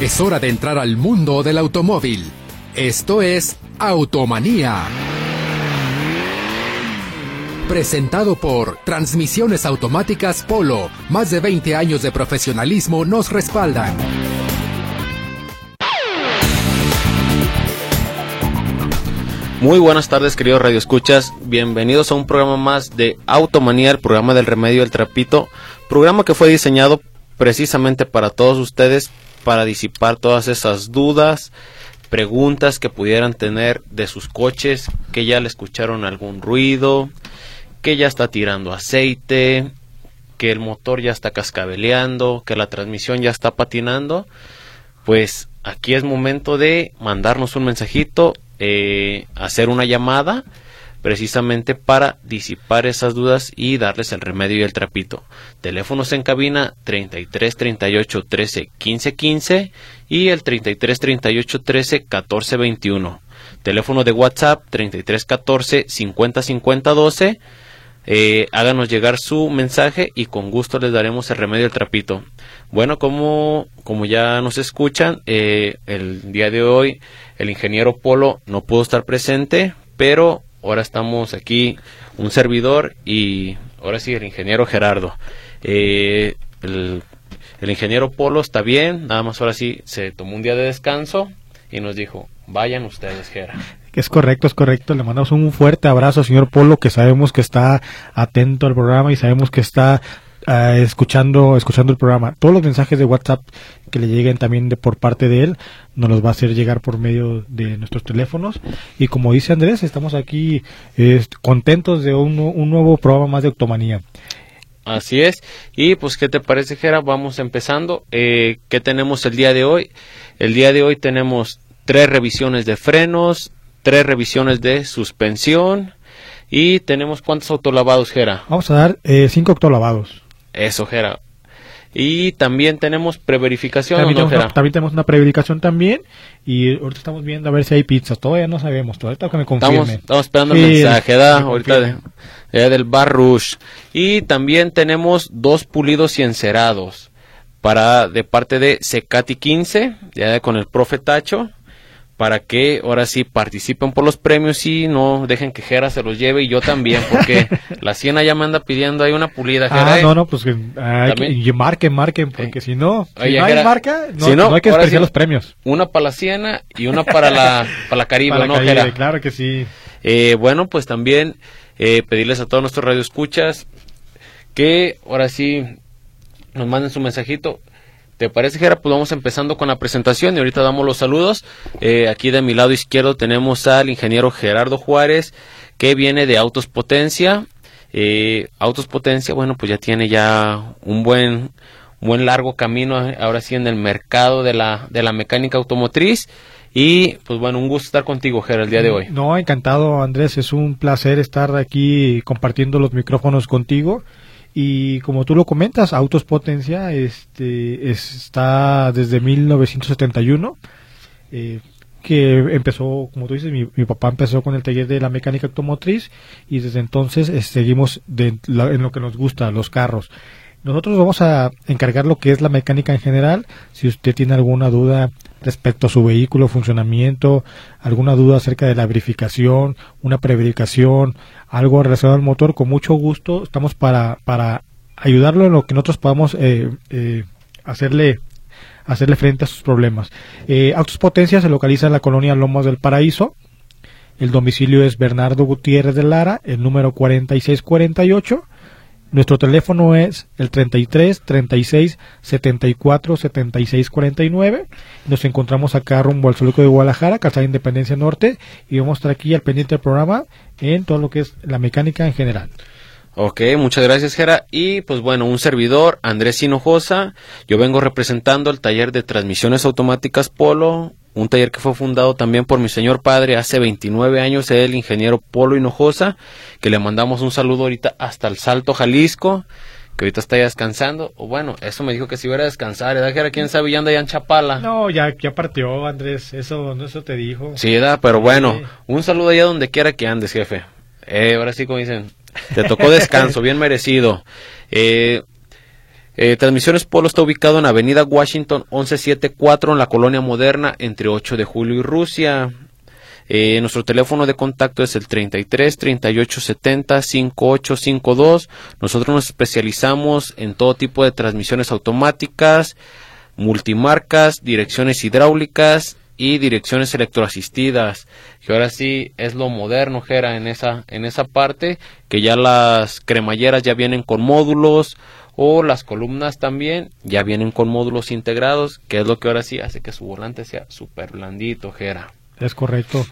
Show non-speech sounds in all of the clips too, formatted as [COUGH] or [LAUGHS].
Es hora de entrar al mundo del automóvil. Esto es Automanía. Presentado por Transmisiones Automáticas Polo. Más de 20 años de profesionalismo nos respaldan. Muy buenas tardes, queridos radioescuchas. Bienvenidos a un programa más de Automanía, el programa del remedio del trapito. Programa que fue diseñado precisamente para todos ustedes, para disipar todas esas dudas, preguntas que pudieran tener de sus coches, que ya le escucharon algún ruido, que ya está tirando aceite, que el motor ya está cascabeleando, que la transmisión ya está patinando. Pues aquí es momento de mandarnos un mensajito eh, hacer una llamada precisamente para disipar esas dudas y darles el remedio y el trapito. Teléfonos en cabina 33 38 13 15 15 y el 33 38 13 14 21. Teléfono de WhatsApp 33 14 50 50 12. Eh, háganos llegar su mensaje y con gusto les daremos el remedio el trapito. Bueno, como, como ya nos escuchan, eh, el día de hoy el ingeniero Polo no pudo estar presente, pero ahora estamos aquí un servidor y ahora sí el ingeniero Gerardo. Eh, el, ingeniero Polo está bien, nada más ahora sí se tomó un día de descanso y nos dijo, vayan ustedes, Gerardo. Es correcto, es correcto. Le mandamos un fuerte abrazo, señor Polo, que sabemos que está atento al programa y sabemos que está uh, escuchando, escuchando el programa. Todos los mensajes de WhatsApp que le lleguen también de, por parte de él nos los va a hacer llegar por medio de nuestros teléfonos. Y como dice Andrés, estamos aquí eh, contentos de un, un nuevo programa más de Octomanía. Así es. Y pues, ¿qué te parece, Gera? Vamos empezando. Eh, ¿Qué tenemos el día de hoy? El día de hoy tenemos tres revisiones de frenos, tres revisiones de suspensión y tenemos cuántos autolavados, Gera. Vamos a dar eh, cinco autolavados. Eso, Gera. Y también tenemos preverificación. También, ¿o no, tenemos también tenemos una preverificación también y ahorita estamos viendo a ver si hay pizza. Todavía no sabemos, todavía que me Estamos, confirmen. estamos esperando Sí, el mensaje, ¿da? me Ahorita de, ya del Bar Rush. Y también tenemos dos pulidos y encerados para de parte de Secati 15, ya con el profe Tacho, para que ahora sí participen por los premios y no dejen que Jera se los lleve y yo también, porque [LAUGHS] la Siena ya me anda pidiendo ahí una pulida, Jera. Ah, ¿eh? no, no, pues que, hay que- También. y marquen, marquen, porque si no, si Oye, no hay marca, no, si no, no hay que desperdiciar sí. los premios. Una para la Siena y una para la, para la Caribe, Para ¿no, Caribe, Jera? claro que sí. Eh, bueno, pues también eh, pedirles a todos nuestros radioescuchas que ahora sí nos manden su mensajito. ¿Te parece, Gera? Pues vamos empezando con la presentación y ahorita damos los saludos. Eh, aquí de mi lado izquierdo tenemos al ingeniero Gerardo Juárez, que viene de Autos Potencia. Eh, Autos Potencia, bueno, pues ya tiene ya un buen, buen largo camino eh, ahora sí en el mercado de la, de la mecánica automotriz. Y pues bueno, un gusto estar contigo, Gera, el día de hoy. No, encantado, Andrés. Es un placer estar aquí compartiendo los micrófonos contigo. Y como tú lo comentas, Autos Potencia este, es- está desde 1971. eh, que empezó, como tú dices, mi, mi papá empezó con el taller de la mecánica automotriz y desde entonces eh, seguimos de la- en lo que nos gusta, los carros. Nosotros vamos a encargar lo que es la mecánica en general. Si usted tiene alguna duda respecto a su vehículo, funcionamiento, alguna duda acerca de la verificación, una preverificación, algo relacionado al motor, con mucho gusto estamos para, para ayudarlo en lo que nosotros podamos eh, eh, hacerle hacerle frente a sus problemas. Eh, Autos Potencia se localiza en la colonia Lomas del Paraíso. El domicilio es Bernardo Gutiérrez de Lara, el número 4648. Nuestro teléfono es el 33 36 74 76 49. Nos encontramos acá rumbo al Zoológico de Guadalajara, Calzada Independencia Norte, y vamos a estar aquí al pendiente del programa en todo lo que es la mecánica en general. Ok, muchas gracias, Gera. Y pues bueno, un servidor, Andrés Hinojosa. Yo vengo representando el taller de transmisiones automáticas Polo, un taller que fue fundado también por mi señor padre hace 29 años, el ingeniero Polo Hinojosa, que le mandamos un saludo ahorita hasta el Salto, Jalisco, que ahorita está ya descansando. O bueno, eso me dijo que si iba a descansar, ¿verdad, Gera? ¿Quién sabe? Ya anda ya en Chapala. No, ya, ya partió, Andrés. Eso, no, eso te dijo. Sí, ¿verdad? Pero bueno, Sí. un saludo allá donde quiera que andes, jefe. Eh, ahora sí, como dicen, te tocó [LAUGHS] descanso, bien merecido. Eh, Eh, Transmisiones Polo está ubicado en Avenida Washington 1174 en la colonia moderna entre 8 de julio y Rusia. Eh, nuestro teléfono de contacto es el 33 38 70 5852. Nosotros nos especializamos en todo tipo de transmisiones automáticas, multimarcas, direcciones hidráulicas y direcciones electroasistidas. Que ahora sí es lo moderno, Jera, en esa, en esa parte, que ya las cremalleras ya vienen con módulos o las columnas también ya vienen con módulos integrados, que es lo que ahora sí hace que su volante sea súper blandito, Jera. Es correcto.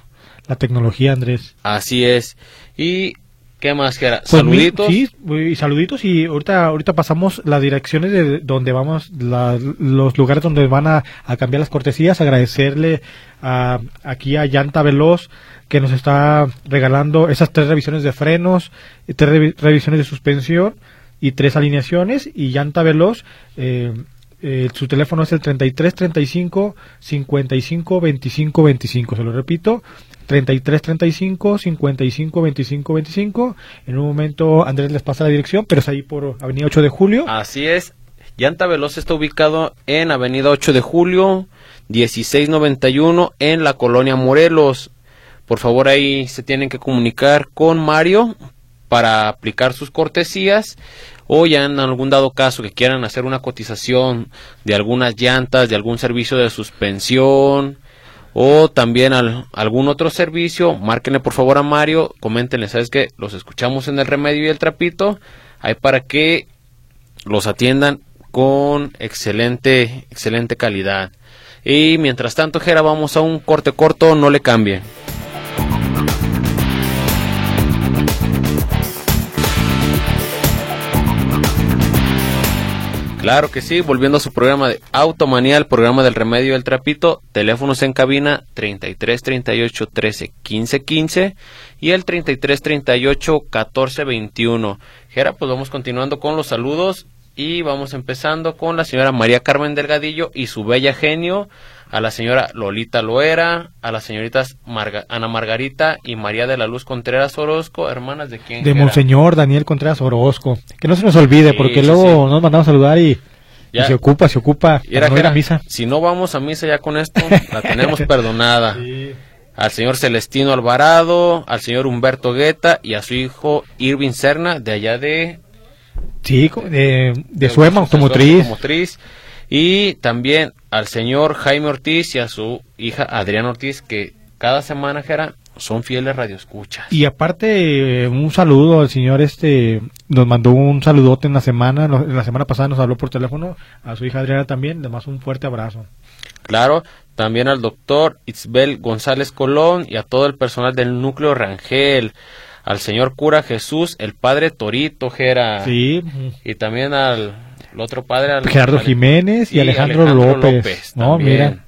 La tecnología, Andrés. Así es. Y ¿Qué más, Jera? Pues mi- Saluditos. sí, y saluditos y ahorita ahorita pasamos las direcciones de donde vamos, la- los lugares donde van a, a cambiar las cortesías, agradecerle a, aquí a Llanta Veloz que nos está regalando esas tres revisiones de frenos, tres revi- revisiones de suspensión y tres alineaciones y Llanta Veloz eh, eh, su teléfono es el 33 35 55 25 25 se lo repito 33 35 55 25 25 en un momento Andrés les pasa la dirección pero es ahí por Avenida 8 de Julio Así es. Llanta Veloz está ubicado en Avenida 8 de Julio, 1691, en la colonia Morelos. Por favor, ahí se tienen que comunicar con Mario para aplicar sus cortesías o ya en algún dado caso que quieran hacer una cotización de algunas llantas, de algún servicio de suspensión o también al- algún otro servicio, márquenle por favor a Mario, coméntenle, ¿sabes qué? Los escuchamos en el remedio y el trapito, ahí para que los atiendan con excelente, excelente calidad. Y mientras tanto, Jera, vamos a un corte corto, no le cambie. Claro que sí, volviendo a su programa de Automanía, el programa del remedio del trapito, teléfonos en cabina 33 38 13 15 15 y el 33 38 14 21. Jera, pues vamos continuando con los saludos y vamos empezando con la señora María Carmen Delgadillo y su bella genio, a la señora Lolita Loera, a las señoritas Marga- Ana Margarita y María de la Luz Contreras Orozco, hermanas de quién? de? Monseñor Daniel Contreras Orozco que no se nos olvide Sí, porque sí, luego sí. nos mandamos a saludar y, se ocupa se ocupa Y era para no ir Jera, a misa Si no vamos a misa ya con esto, la tenemos [LAUGHS] perdonada. Al señor Celestino Alvarado, al señor Humberto Guetta y a su hijo Irving Serna, de allá de... Sí, de, Suema Automotriz. Automotriz. Y también al señor Jaime Ortiz y a su hija Adriana Ortiz, que cada semana, Jera, son fieles radioescuchas. Y aparte, eh, un saludo al señor este, nos mandó un saludote en la semana, en la semana pasada nos habló por teléfono, a su hija Adriana también, además un fuerte abrazo. Claro, también al doctor Itzbel González Colón y a todo el personal del núcleo Rangel, al señor cura Jesús, el padre Torito, Jera. Sí, Y también al el otro padre, al- Gerardo Jiménez y Alejandro López. No, también. mira.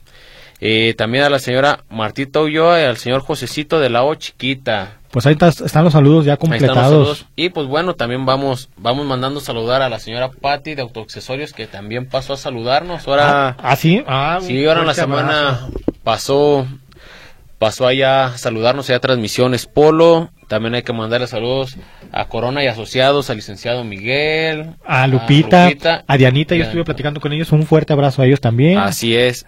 Y también a la señora Martita Ulloa y al señor Josecito de la O Chiquita. pues ahí están los saludos ya Ahí están los completados. saludos. Y pues bueno, también vamos vamos mandando saludar a la señora Patti de Autoaccesorios que también pasó a saludarnos. Ahora Ah, ¿ah, sí? Ah, Sí, ahora en la semana abrazo. pasó pasó allá a saludarnos allá a Transmisiones Polo. También hay que mandarle saludos a Corona y Asociados, al licenciado Miguel. A Lupita, Lupita. a Dianita, yo estuve platicando con ellos, un fuerte abrazo a ellos también. Así es,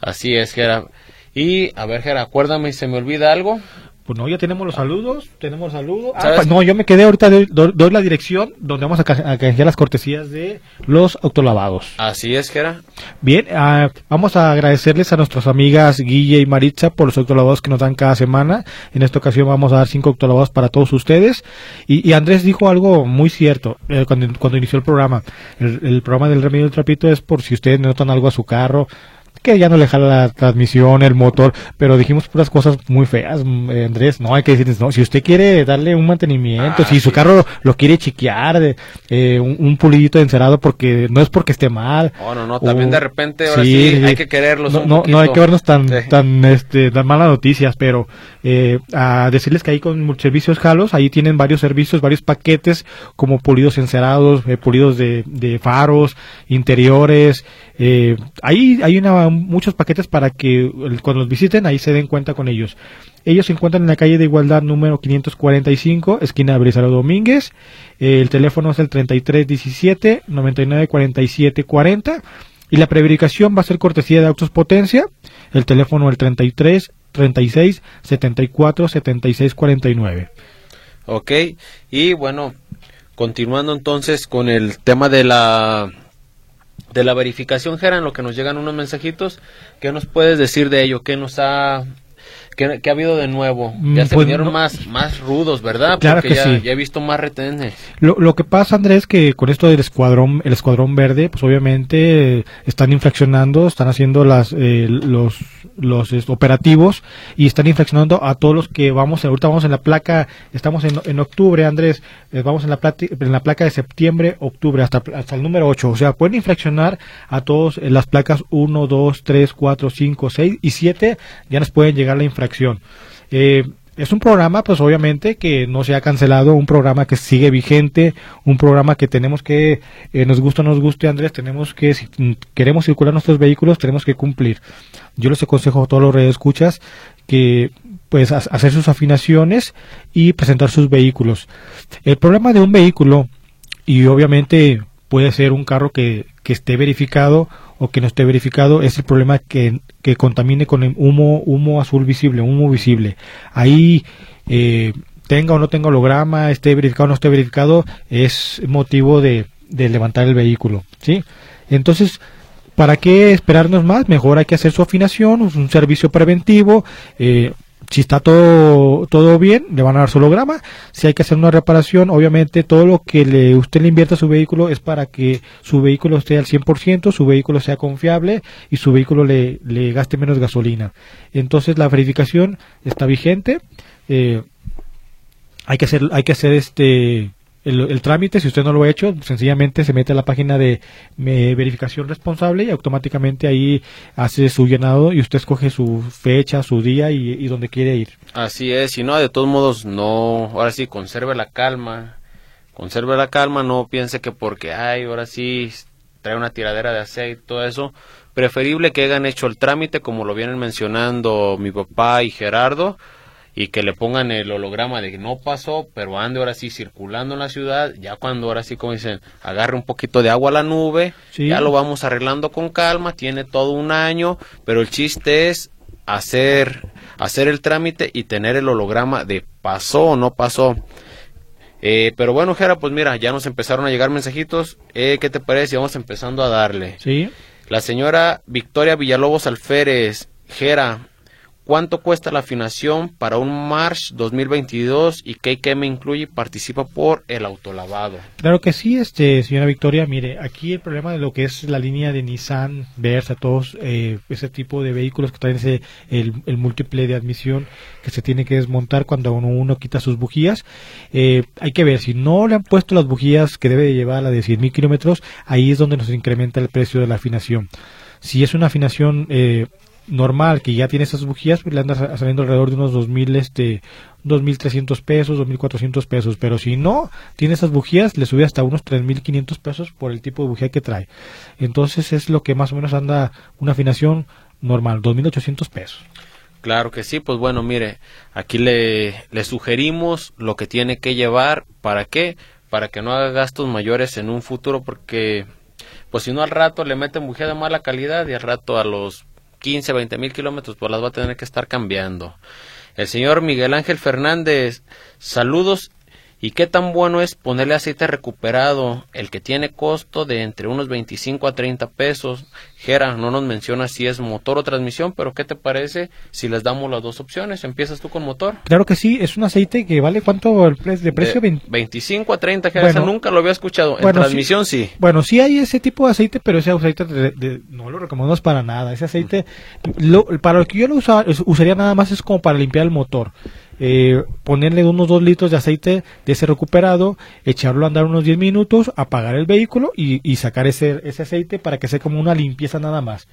así es, Gera. Y, a ver, Gera, acuérdame si se me olvida algo. Pues no, ya tenemos los saludos, tenemos saludos. Ah, pues no, yo me quedé ahorita, doy, la dirección donde vamos a, ca- a canjear las cortesías de los autolavados. Así es, Gera. Bien, ah, vamos a agradecerles a nuestras amigas Guille y Maritza por los autolavados que nos dan cada semana. En esta ocasión vamos a dar cinco autolavados para todos ustedes. Y, y Andrés dijo algo muy cierto eh, cuando, cuando inició el programa. El, el programa del remedio del trapito es por si ustedes notan algo a su carro que ya no le jala la transmisión, el motor, pero dijimos puras cosas muy feas, mm, eh, Andrés, no hay que decirles, no, si usted quiere darle un mantenimiento, Ah, si su carro lo quiere chiquear, de, eh, un, un pulidito de encerado porque no es porque esté mal, Oh, no, no, también o- de repente, ahora sí, hay que quererlos no, un no, no hay que vernos tan, Sí. tan, este, tan malas noticias, pero eh, a decirles que ahí con servicios Jalos, ahí tienen varios servicios, varios paquetes, como pulidos encerados, eh, pulidos de, de faros, interiores, eh, ahí hay una, muchos paquetes para que cuando los visiten ahí se den cuenta con ellos. Ellos se encuentran en la calle de Igualdad número 545, esquina de Brizaro Domínguez. el teléfono es el 3317 994740 40 y la preverificación va a ser cortesía de Autos Potencia. El teléfono el 33 36 74 76 49. Ok, y bueno, continuando entonces con el tema de la de la verificación, Geran, lo que nos llegan unos mensajitos, ¿qué nos puedes decir de ello? ¿Qué nos ha ¿Qué, ha habido de nuevo? Mm, ya se pues más, más rudos, ¿verdad? Claro que ya, sí. ya he visto más retenes. Lo, lo que pasa, Andrés, que con esto del escuadrón, el escuadrón verde, pues obviamente están infraccionando, están haciendo las, eh, los, los operativos y están infraccionando a todos los que vamos, ahorita vamos en la placa, estamos en, en octubre, Andrés, eh, vamos en la, en la placa de septiembre, octubre, hasta, hasta el número 8. O sea, pueden infraccionar a todos en las placas 1, 2, 3, 4, 5, 6 y 7, ya nos pueden llegar la infracción acción. Eh, es un programa, pues obviamente, que no se ha cancelado, un programa que sigue vigente, un programa que tenemos que, eh, nos gusta o nos guste, Andrés, tenemos que, si queremos circular nuestros vehículos, tenemos que cumplir. Yo les aconsejo a todos los escuchas que, pues, hacer sus afinaciones y presentar sus vehículos. El problema de un vehículo, y obviamente puede ser un carro que, que esté verificado o que no esté verificado es el problema que, que contamine con el humo, humo azul visible, humo visible. Ahí eh, tenga o no tenga holograma, esté verificado o no esté verificado, es motivo de, de levantar el vehículo. ¿sí? Entonces, ¿para qué esperarnos más? Mejor hay que hacer su afinación, un servicio preventivo. Eh, si está todo, todo bien, le van a dar su holograma. Si hay que hacer una reparación, obviamente todo lo que le, usted le invierta a su vehículo es para que su vehículo esté al 100%, su vehículo sea confiable y su vehículo le, le gaste menos gasolina. Entonces la verificación está vigente. Eh, hay que hacer, hay que hacer este, el, trámite, si usted no lo ha hecho, sencillamente se mete a la página de verificación responsable y automáticamente ahí hace su llenado y usted escoge su fecha, su día y, y donde quiere ir. Así es, si no, de todos modos, no, ahora sí, conserve la calma, conserve la calma, no piense que porque, ay, ahora sí, trae una tiradera de aceite, todo eso, preferible que hayan hecho el trámite como lo vienen mencionando mi papá y Gerardo, y que le pongan el holograma de que no pasó, pero ande ahora sí circulando en la ciudad, ya cuando ahora sí, como dicen, agarre un poquito de agua a la nube, ya lo vamos arreglando con calma, tiene todo un año, pero el chiste es hacer, hacer el trámite y tener el holograma de pasó o no pasó. Eh, pero bueno, Jera, pues mira, ya nos empezaron a llegar mensajitos. Eh, ¿Qué te parece? Vamos empezando a darle. Sí. La señora Victoria Villalobos Alférez, Jera, ¿Cuánto cuesta la afinación para un March 2022 y qué me incluye participa por el autolavado? Claro que sí, este señora Victoria. Mire, aquí el problema de lo que es la línea de Nissan, Versa, todos eh, ese tipo de vehículos que traen ese, el, múltiple de admisión que se tiene que desmontar cuando uno, quita sus bujías. Eh, hay que ver, si no le han puesto las bujías que debe de llevar la de 100.000 kilómetros, ahí es donde nos incrementa el precio de la afinación. Si es una afinación eh, normal que ya tiene esas bujías, pues le anda saliendo alrededor de unos 2000 este 2300 pesos, 2400 pesos, pero si no tiene esas bujías le sube hasta unos 3500 pesos por el tipo de bujía que trae. Entonces es lo que más o menos anda una afinación normal, 2800 pesos. Claro que sí, pues bueno, mire, aquí le, le sugerimos lo que tiene que llevar, ¿para qué? Para que no haga gastos mayores en un futuro, porque pues si no al rato le meten bujía de mala calidad y al rato a los 15, 20 mil kilómetros, pues las va a tener que estar cambiando. El señor Miguel Ángel Fernández, saludos ¿Y qué tan bueno es ponerle aceite recuperado, el que tiene costo de entre unos 25 a 30 pesos? Gera, no nos menciona si es motor o transmisión, pero ¿qué te parece si les damos las dos opciones? ¿Empiezas tú con motor? Claro que sí, es un aceite que vale cuánto el de precio? De 25 a 30, Gera, nunca lo había escuchado. En transmisión sí, Bueno, sí hay ese tipo de aceite, pero ese aceite no lo recomendamos para nada. Ese aceite, lo, para lo que yo lo usaría nada más es como para limpiar el motor eh, ponerle unos 2 litros de aceite de ese recuperado, echarlo a andar unos 10 minutos, apagar el vehículo y, sacar ese, ese aceite para que sea como una limpieza nada más.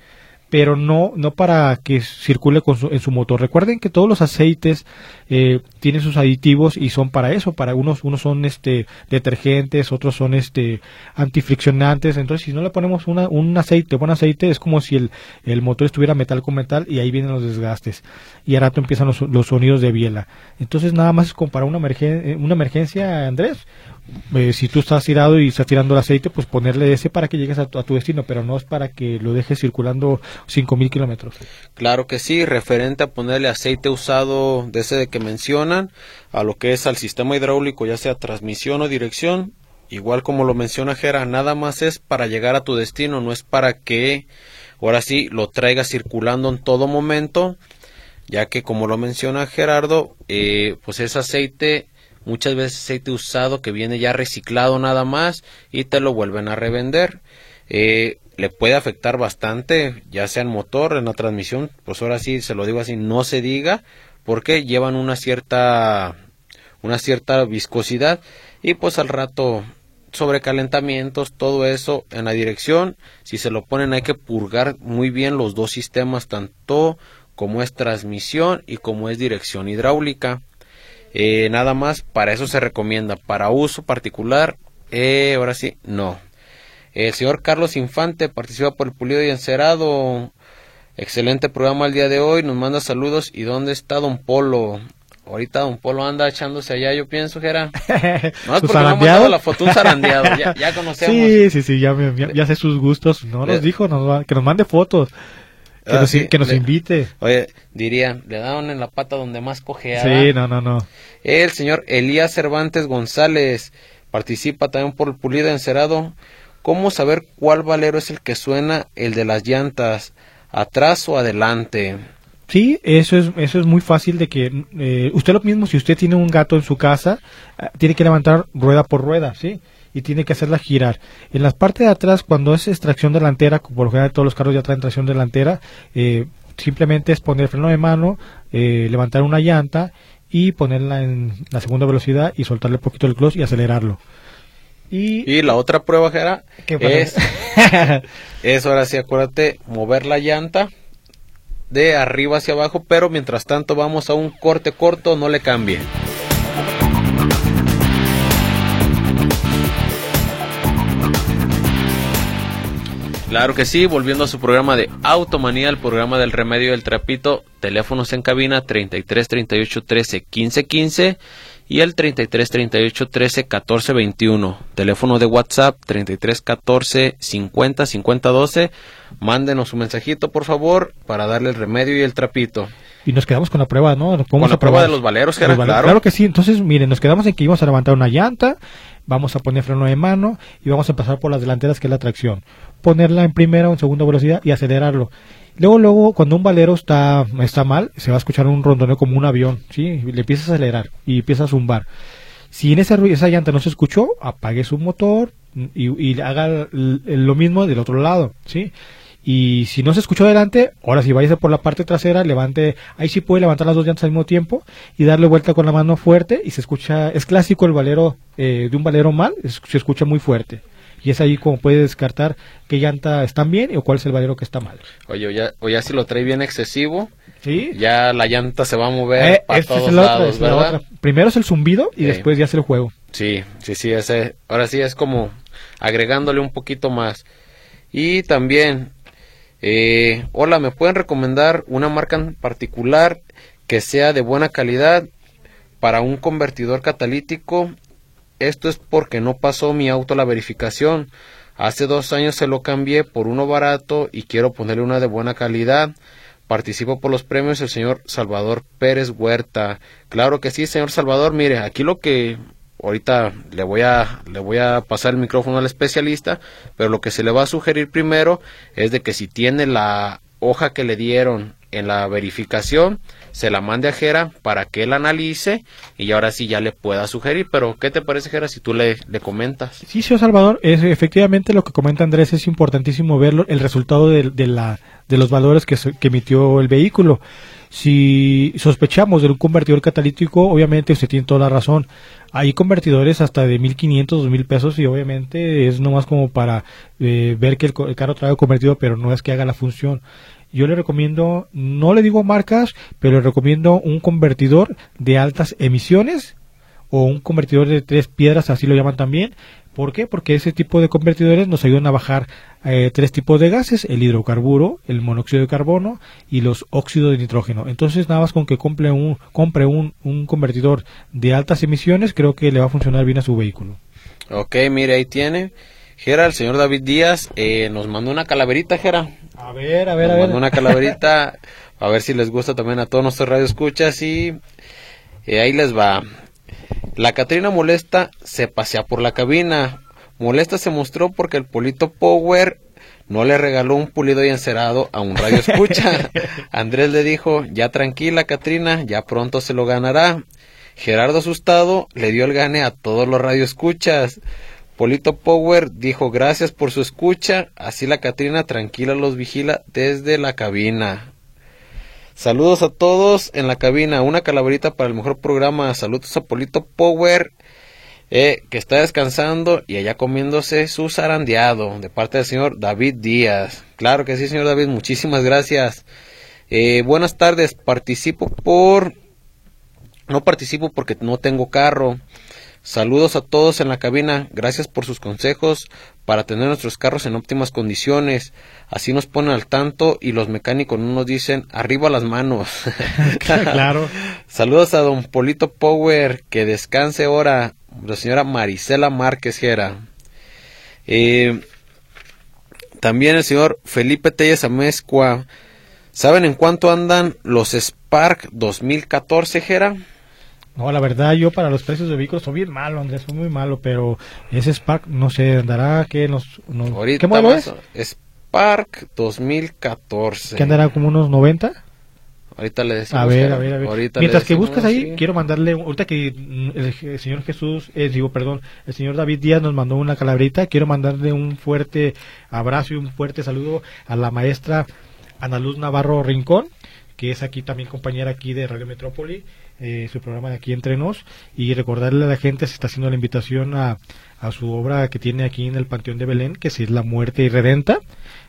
Pero no no para que circule con en su motor. Recuerden que todos los aceites eh, tienen sus aditivos y son para eso, para unos unos son este detergentes, otros son este antifriccionantes, entonces si no le ponemos una, un aceite, buen aceite, es como si el, el motor estuviera metal con metal y ahí vienen los desgastes y a rato empiezan los, los sonidos de biela. Entonces nada más es como para una, emergen, una emergencia, Andrés, eh, si tú estás tirado y estás tirando el aceite, pues ponerle ese para que llegues a tu, destino, pero no es para que lo dejes circulando 5.000 kilómetros. Claro que sí, referente a ponerle aceite usado de ese de que mencionan, a lo que es al sistema hidráulico, ya sea transmisión o dirección, igual como lo menciona Jera, nada más es para llegar a tu destino, no es para que ahora sí lo traigas circulando en todo momento, ya que como lo menciona Gerardo, eh, pues ese aceite muchas veces aceite usado que viene ya reciclado nada más y te lo vuelven a revender. Eh, le puede afectar bastante, ya sea en motor, en la transmisión, pues ahora sí se lo digo así, no se diga, porque llevan una cierta una cierta viscosidad y pues al rato sobrecalentamientos, todo eso en la dirección, si se lo ponen hay que purgar muy bien los dos sistemas, tanto como es transmisión y como es dirección hidráulica. Eh, nada más, para eso se recomienda. Para uso particular, eh, ahora sí, no. El señor Carlos Infante participa por el Pulido y Encerado. Excelente programa el día de hoy. Nos manda saludos. ¿Y dónde está Don Polo? Ahorita Don Polo anda echándose allá, yo pienso que era. [LAUGHS] No es porque mandado la foto un zarandeado. Ya, ya [LAUGHS] conocemos. Sí, sí, sí, ya, ya, sé sus gustos. No nos dijo que nos mande fotos. Que, ah, nos, que nos invite. Oye, diría, le daban en la pata donde más cojeaba. Sí, no, no, no. El señor Elías Cervantes González participa también por el pulido encerado. ¿Cómo saber cuál valero es el que suena el de las llantas? ¿Atrás o adelante? Sí, eso es, eso es muy fácil de que eh, usted lo mismo, si usted tiene un gato en su casa, eh, tiene que levantar rueda por rueda, ¿sí? Y tiene que hacerla girar. En la parte de atrás, cuando es extracción delantera, por lo general todos los carros ya traen tracción delantera, eh, simplemente es poner freno de mano, eh, levantar una llanta y ponerla en la segunda velocidad y soltarle un poquito el clutch y acelerarlo. Y, la otra prueba, Jera, es, [LAUGHS] es ahora sí, acuérdate, mover la llanta de arriba hacia abajo, pero mientras tanto vamos a un corte corto, no le cambie. Claro que sí, volviendo a su programa de Automanía, el programa del remedio del trapito, teléfonos en cabina 33 38 13 15 15 y el 33 38 13 14 21. Teléfono de WhatsApp 33 14 50 50 12. Mándenos un mensajito, por favor, para darle el remedio y el trapito. Y nos quedamos con la prueba, ¿no? con la prueba de los valeros, que claro. Claro que sí. Entonces, miren, nos quedamos en que íbamos a levantar una llanta, vamos a poner freno de mano y vamos a pasar por las delanteras, que es la tracción ponerla en primera o en segunda velocidad y acelerarlo. Luego, luego, cuando un valero está, está mal, se va a escuchar un rondoneo como un avión, ¿sí? Le empieza a acelerar y empieza a zumbar. Si en esa, esa llanta no se escuchó, apague su motor y, haga lo mismo del otro lado, ¿sí? Y si no se escuchó adelante, ahora si váyase por la parte trasera, levante, ahí sí puede levantar las dos llantas al mismo tiempo y darle vuelta con la mano fuerte y se escucha, es clásico el valero, eh, de un valero mal, se escucha muy fuerte y es ahí como puede descartar qué llanta están bien o cuál es el valero que está mal. Oye, o ya, o ya si lo trae bien excesivo, ¿Sí? ya la llanta se va a mover eh, para todos lados, ¿verdad? Primero es el zumbido y después ya es el juego. Sí, sí, sí, ese, ahora sí es como agregándole un poquito más. Y también, eh, hola, ¿me pueden recomendar una marca en particular que sea de buena calidad para un convertidor catalítico esto es porque no pasó mi auto la verificación. Hace dos años se lo cambié por uno barato y quiero ponerle una de buena calidad. Participo por los premios el señor Salvador Pérez Huerta. Claro que sí, señor Salvador. Mire, aquí lo que ahorita le voy a le voy a pasar el micrófono al especialista, pero lo que se le va a sugerir primero es de que si tiene la hoja que le dieron en la verificación, se la mande a Jera para que él analice y ahora sí ya le pueda sugerir. Pero, ¿qué te parece, Jera, si tú le, comentas? Sí, señor Salvador, es, efectivamente lo que comenta Andrés es importantísimo ver el resultado de, de, la, de los valores que, que emitió el vehículo. Si sospechamos de un convertidor catalítico, obviamente usted tiene toda la razón. Hay convertidores hasta de 1500, 2000 pesos y obviamente es nomás como para eh, ver que el, el carro trae convertido, pero no es que haga la función. Yo le recomiendo, no le digo marcas, pero le recomiendo un convertidor de altas emisiones o un convertidor de tres piedras, así lo llaman también. ¿Por qué? Porque ese tipo de convertidores nos ayudan a bajar eh, tres tipos de gases, el hidrocarburo, el monóxido de carbono y los óxidos de nitrógeno. Entonces, nada más con que compre un, compre un, un convertidor de altas emisiones, creo que le va a funcionar bien a su vehículo. Ok, mire, ahí tiene. Gera, el señor David Díaz eh, nos mandó una calaverita, Gera. A ver, a ver, Nos a ver. mandó una calaverita, [LAUGHS] a ver si les gusta también a todos nuestros radioescuchas y eh, ahí les va. La Catrina molesta se pasea por la cabina. Molesta se mostró porque el Polito Power no le regaló un pulido y encerado a un radio escucha. [LAUGHS] Andrés le dijo, ya tranquila Catrina, ya pronto se lo ganará. Gerardo asustado le dio el gane a todos los radioescuchas. Polito Power dijo gracias por su escucha, así la Catrina tranquila los vigila desde la cabina. Saludos a todos en la cabina, una calaverita para el mejor programa, saludos a Polito Power, eh, que está descansando y allá comiéndose su zarandeado, de parte del señor David Díaz. Claro que sí, señor David, muchísimas gracias. Eh, buenas tardes, participo por... No participo porque no tengo carro. Saludos a todos en la cabina, gracias por sus consejos para tener nuestros carros en óptimas condiciones. Así nos ponen al tanto y los mecánicos no nos dicen arriba las manos. [LAUGHS] [LAUGHS] claro. Saludos a don Polito Power, que descanse ahora. La señora Marisela Márquez Gera. Eh, también el señor Felipe Telles Amezcua. ¿Saben en cuánto andan los Spark 2014 Gera? No, la verdad, yo para los precios de vehículos soy bien malo, Andrés, soy muy malo, pero ese Spark, no sé, andará, ¿qué, nos, nos- Ahorita ¿qué modelo es? Spark 2014. ¿Que andará como unos 90? Ahorita le decimos. A ver, a ver, a ver. Ahorita Mientras que buscas ahí, sí. quiero mandarle, ahorita que el, el señor Jesús, eh, digo, perdón, el señor David Díaz nos mandó una calabrita, quiero mandarle un fuerte abrazo y un fuerte saludo a la maestra Ana Luz Navarro Rincón, que es aquí también compañera aquí de Radio Metrópoli, eh, su programa de aquí entre nos, y recordarle a la gente, se está haciendo la invitación a, a su obra que tiene aquí en el Panteón de Belén, que es La Muerte Irredenta.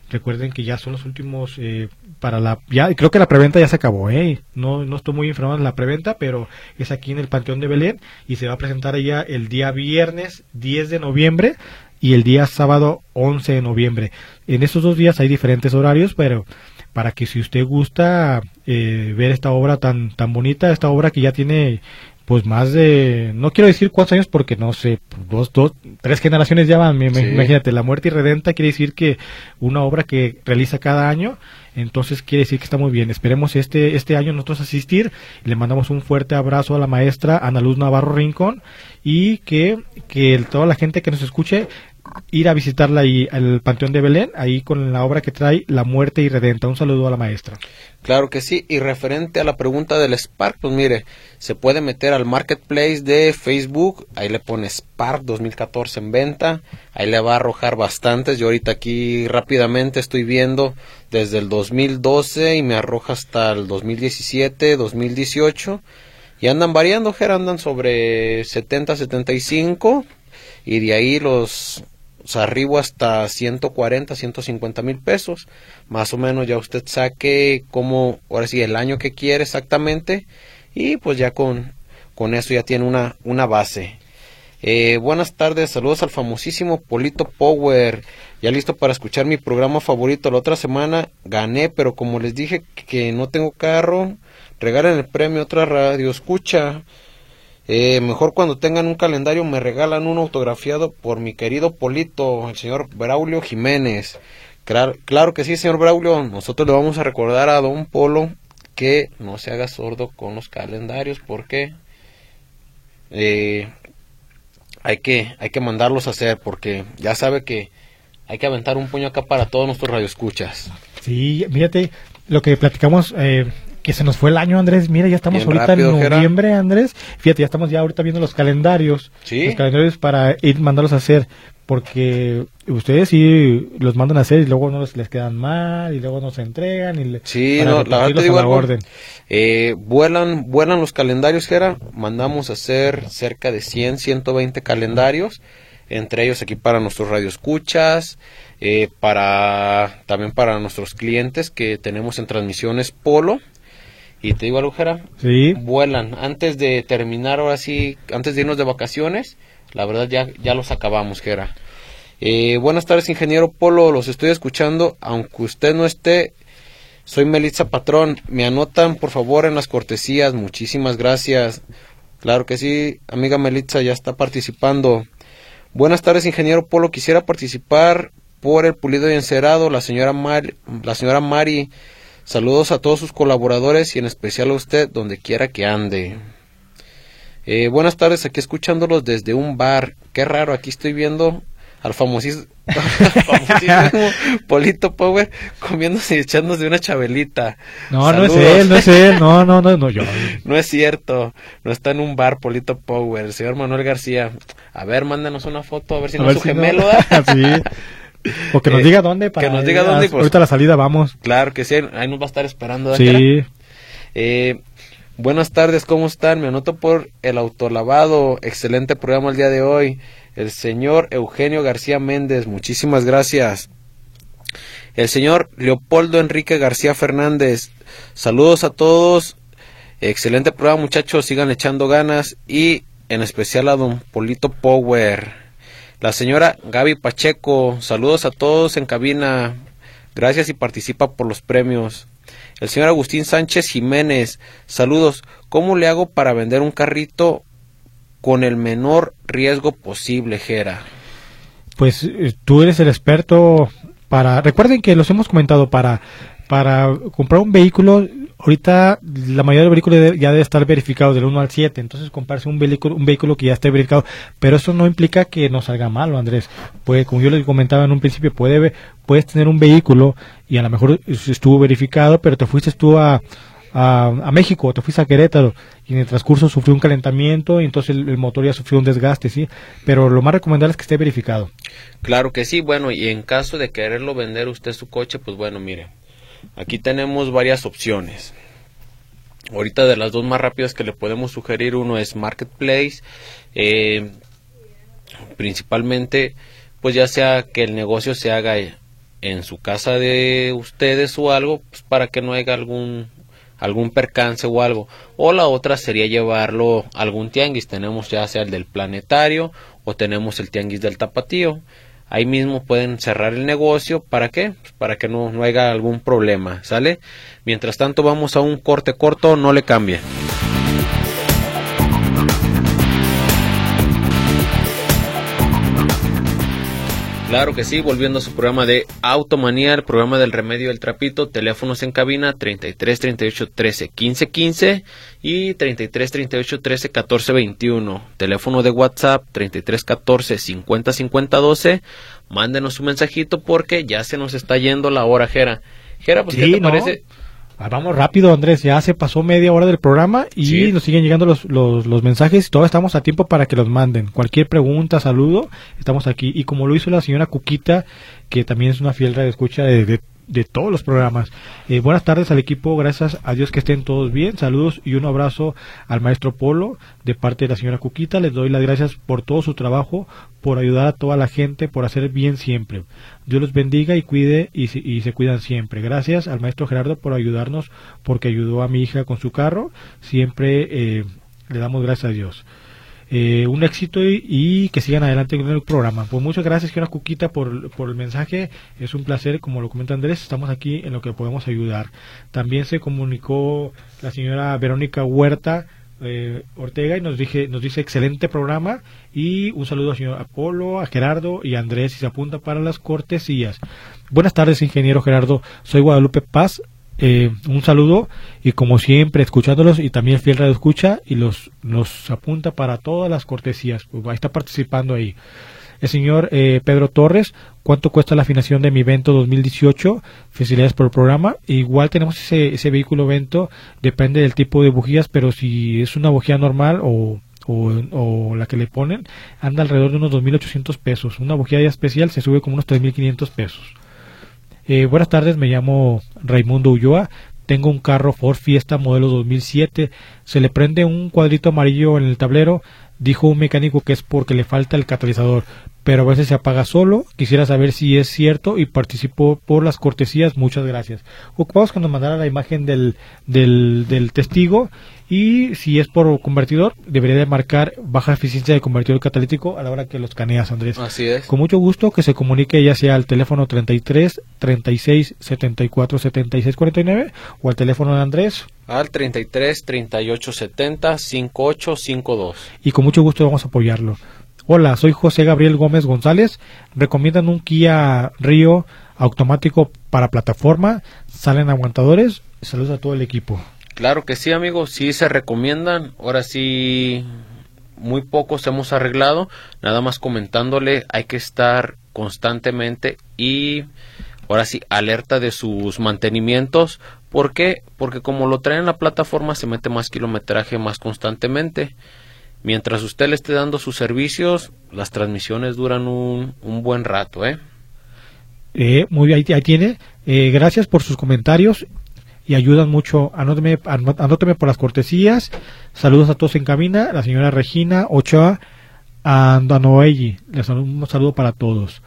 Recuerden que ya son los últimos eh, para la ya creo que la preventa ya se acabó, eh. No no estoy muy informado en la preventa, pero es aquí en el Panteón de Belén y se va a presentar ya el día viernes 10 de noviembre y el día sábado 11 de noviembre. En estos dos días hay diferentes horarios, pero para que si usted gusta eh, ver esta obra tan tan bonita, esta obra que ya tiene pues más de no quiero decir cuántos años porque no sé dos dos tres generaciones ya van Sí. imagínate la muerte irredenta quiere decir que una obra que realiza cada año entonces quiere decir que está muy bien esperemos este este año nosotros asistir le mandamos un fuerte abrazo a la maestra Ana Luz Navarro Rincón y que que toda la gente que nos escuche ir a visitarla ahí al Panteón de Belén ahí con la obra que trae La muerte irredenta un saludo a la maestra. Claro que sí, y referente a la pregunta del Spark, pues mire, se puede meter al marketplace de Facebook, ahí le pone Spark 2014 en venta, ahí le va a arrojar bastantes, yo ahorita aquí rápidamente estoy viendo desde el 2012 y me arroja hasta el 2017, 2018, y andan variando, Ger, andan sobre 70, 75, y de ahí los sea, arriba hasta 140, 150 mil pesos. Más o menos ya usted saque como, ahora sí, el año que quiere exactamente. Y pues ya con, con eso ya tiene una, una base. Eh, buenas tardes, saludos al famosísimo Polito Power. Ya listo para escuchar mi programa favorito. La otra semana gané, pero como les dije que no tengo carro, regalen el premio otra radio. Escucha. Eh, mejor cuando tengan un calendario me regalan uno autografiado por mi querido Polito, el señor Braulio Jiménez. Claro, claro que sí, señor Braulio. Nosotros le vamos a recordar a don Polo que no se haga sordo con los calendarios porque eh, hay que hay que mandarlos a hacer porque ya sabe que hay que aventar un puño acá para todos nuestros radioescuchas. Sí, fíjate lo que platicamos, eh, que se nos fue el año, Andrés. Mira, ya estamos Bien ahorita rápido, en Jera. noviembre, Andrés. Fíjate, ya estamos ya ahorita viendo los calendarios. Sí. Los calendarios para ir mandarlos a hacer. porque ustedes sí los mandan a hacer y luego no les, les quedan mal y luego no se entregan y le, Sí, para no, la verdad digo algo, orden. eh, vuelan, vuelan los calendarios, Jera. Mandamos a hacer cerca de 100, 120 calendarios. Entre ellos aquí para nuestros radioescuchas, eh, para también para nuestros clientes que tenemos en transmisiones Polo. Y te digo algo, Jera, Sí, vuelan. Antes de terminar, ahora sí, antes de irnos de vacaciones, la verdad ya, ya los acabamos, Jera. Eh, buenas tardes, ingeniero Polo, los estoy escuchando, aunque usted no esté. Soy Melitza Patrón, me anotan por favor en las cortesías, muchísimas gracias. Claro que sí, amiga Melitza ya está participando. Buenas tardes, ingeniero Polo, quisiera participar por el pulido y encerado, la señora, Mar- la señora Mari. Saludos a todos sus colaboradores y en especial a usted, donde quiera que ande. Eh, buenas tardes, aquí escuchándolos desde un bar. Qué raro, aquí estoy viendo al [LAUGHS] famosísimo, [LAUGHS] Polito Power comiéndose y echándose una chabelita. no, no es Saludos. él, no es él, no, no, no, no, yo. [LAUGHS] No es cierto, no está en un bar Polito Power, el señor Manuel García. A ver, mándanos una foto, a ver si A no ver es su si no. gemelo. sí. O que nos Eh, diga dónde para que nos diga dónde, pues. ahorita la salida vamos. Claro que sí, ahí nos va a estar esperando. Sí. Eh, buenas tardes, ¿cómo están? Me anoto por el autolavado. Excelente programa el día de hoy. El señor Eugenio García Méndez, muchísimas gracias. El señor Leopoldo Enrique García Fernández, saludos a todos. Excelente programa, muchachos, sigan echando ganas. Y en especial a don Polito Power. La señora Gaby Pacheco, saludos a todos en cabina. Gracias y participa por los premios. El señor Agustín Sánchez Jiménez, saludos. ¿Cómo le hago para vender un carrito con el menor riesgo posible, Jera? Pues eh, tú eres el experto para... Recuerden que los hemos comentado para para comprar un vehículo, ahorita la mayoría de los vehículos ya debe estar verificado del 1 al 7, entonces comprarse un vehículo, un vehículo que ya esté verificado, pero eso no implica que nos salga malo, Andrés. Puede, como yo les comentaba en un principio, puede puedes tener un vehículo y a lo mejor estuvo verificado, pero te fuiste tú a, a, México, te fuiste a Querétaro y en el transcurso sufrió un calentamiento y entonces el motor ya sufrió un desgaste, sí, pero lo más recomendable es que esté verificado. Claro que sí, bueno, y en caso de quererlo vender usted su coche, pues bueno, mire, aquí tenemos varias opciones. Ahorita de las dos más rápidas que le podemos sugerir, uno es Marketplace, eh, principalmente, pues ya sea que el negocio se haga en su casa de ustedes o algo, pues para que no haya algún algún percance o algo. O la otra sería llevarlo a algún tianguis. Tenemos ya sea el del planetario o tenemos el tianguis del tapatío. Ahí mismo pueden cerrar el negocio. ¿Para qué? Pues para que no, no haya algún problema. ¿Sale? Mientras tanto vamos a un corte corto. No le cambie. Claro que sí, volviendo a su programa de Automanía, el programa del remedio del trapito, teléfonos en cabina 33 38 13 15 15 y 33 38 13 14 21. Teléfono de WhatsApp 33 14 50 50 12. Mándenos un mensajito porque ya se nos está yendo la hora, Jera. Jera, pues ¿qué Sí, te ¿no? parece? Ah, Vamos rápido, Andrés. Ya se pasó media hora del programa y Sí. nos siguen llegando los, los, los mensajes. Todavía estamos a tiempo para que los manden. Cualquier pregunta, saludo, estamos aquí. Y como lo hizo la señora Cuquita, que también es una fiel de escucha de, de, de todos los programas. Eh, buenas tardes al equipo. Gracias a Dios que estén todos bien. Saludos y un abrazo al maestro Polo de parte de la señora Cuquita. Les doy las gracias por todo su trabajo, por ayudar a toda la gente, por hacer bien siempre. Dios los bendiga y cuide y se, y se cuidan siempre. Gracias al maestro Gerardo por ayudarnos, porque ayudó a mi hija con su carro. Siempre eh, le damos gracias a Dios. Eh, un éxito y, y que sigan adelante con el programa. Pues muchas gracias, señora Cuquita, por, por el mensaje. Es un placer, como lo comenta Andrés, estamos aquí en lo que podemos ayudar. También se comunicó la señora Verónica Huerta eh, Ortega y nos dije nos dice excelente programa y un saludo al señor Apolo, a Gerardo y a Andrés y se apunta para las cortesías. Buenas tardes, ingeniero Gerardo. Soy Guadalupe Paz. Eh, un saludo y como siempre escuchándolos y también fiel radio escucha y los nos apunta para todas las cortesías. Pues estar participando ahí. El señor eh, Pedro Torres, ¿cuánto cuesta la afinación de mi evento 2018? Felicidades por programa. Igual tenemos ese, ese vehículo evento, depende del tipo de bujías, pero si es una bujía normal o, o, la que le ponen anda alrededor de unos 2.800 pesos. Una bujía especial se sube como unos 3.500 pesos. Eh, buenas tardes, me llamo Raimundo Ulloa. Tengo un carro Ford Fiesta modelo 2007. Se le prende un cuadrito amarillo en el tablero. Dijo un mecánico que es porque le falta el catalizador, pero a veces se apaga solo. Quisiera saber si es cierto y participo por las cortesías. Muchas gracias. Ocupamos que nos mandara la imagen del, del, del testigo y si es por convertidor, debería de marcar baja eficiencia de convertidor catalítico a la hora que los caneas, Andrés. Así es. Con mucho gusto que se comunique ya sea al teléfono 33 36 74 76 49 o al teléfono de Andrés. Al 33 38 70 58 52. Y con mucho gusto vamos a apoyarlo. Hola, soy José Gabriel Gómez González. Recomiendan un Kia Río automático para plataforma. Salen aguantadores. Saludos a todo el equipo. Claro que sí, amigo, sí se recomiendan. Ahora sí, muy pocos hemos arreglado. Nada más comentándole, hay que estar constantemente y ahora sí, alerta de sus mantenimientos. ¿Por qué? Porque como lo traen en la plataforma, se mete más kilometraje más constantemente. Mientras usted le esté dando sus servicios, las transmisiones duran un, un buen rato, ¿eh? eh muy bien, ahí, tiene. Eh, gracias por sus comentarios y ayudan mucho. Anóteme, anóteme por las cortesías. Saludos a todos en cabina. La señora Regina Ochoa Andanoelli. Les un saludo para todos.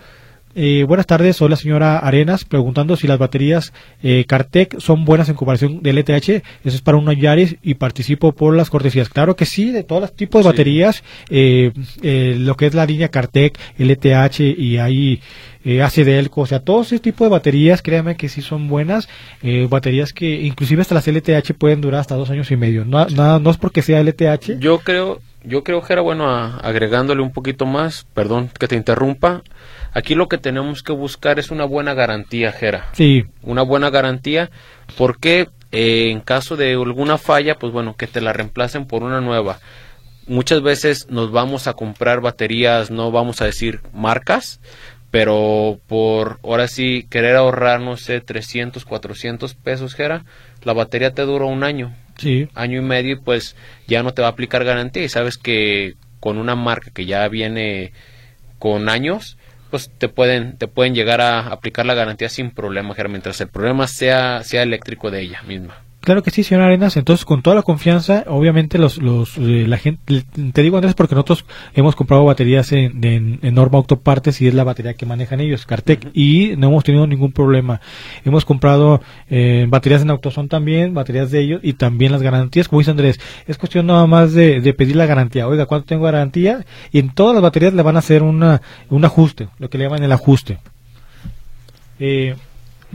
Eh, buenas tardes, soy la señora Arenas preguntando si las baterías eh, Cartec son buenas en comparación del LTH. Eso es para un Yaris y participo por las cortesías. Claro que sí, de todos los tipos de baterías, eh, eh, lo que es la línea Cartec, LTH y ahí eh, ACDelco, o sea, todo ese tipo de baterías, créanme que sí son buenas, eh, baterías que inclusive hasta las LTH pueden durar hasta dos años y medio. No, no, no es porque sea LTH. Yo creo, yo creo que era bueno agregándole un poquito más, perdón que te interrumpa. Aquí lo que tenemos que buscar es una buena garantía, Jera. Sí. Una buena garantía, porque eh, en caso de alguna falla, pues bueno, que te la reemplacen por una nueva. Muchas veces nos vamos a comprar baterías, no vamos a decir marcas, pero por ahora sí querer ahorrar, no sé, 300, 400 pesos, Jera, la batería te dura un año. Sí. Año y medio y pues ya no te va a aplicar garantía y sabes que con una marca que ya viene con años, pues te pueden te pueden llegar a aplicar la garantía sin problema, mientras el problema sea sea eléctrico de ella misma. Claro que sí, señor Arenas. Entonces, con toda la confianza, obviamente, los, los, eh, la gente, te digo Andrés, porque nosotros hemos comprado baterías en, en, Norma Autopartes y es la batería que manejan ellos, Cartec, y no hemos tenido ningún problema. Hemos comprado eh, baterías en Autoson también, baterías de ellos y también las garantías, como dice Andrés, es cuestión nada más de, de pedir la garantía. Oiga, ¿cuánto tengo garantía? Y en todas las baterías le van a hacer una, un ajuste, lo que le llaman el ajuste. Eh,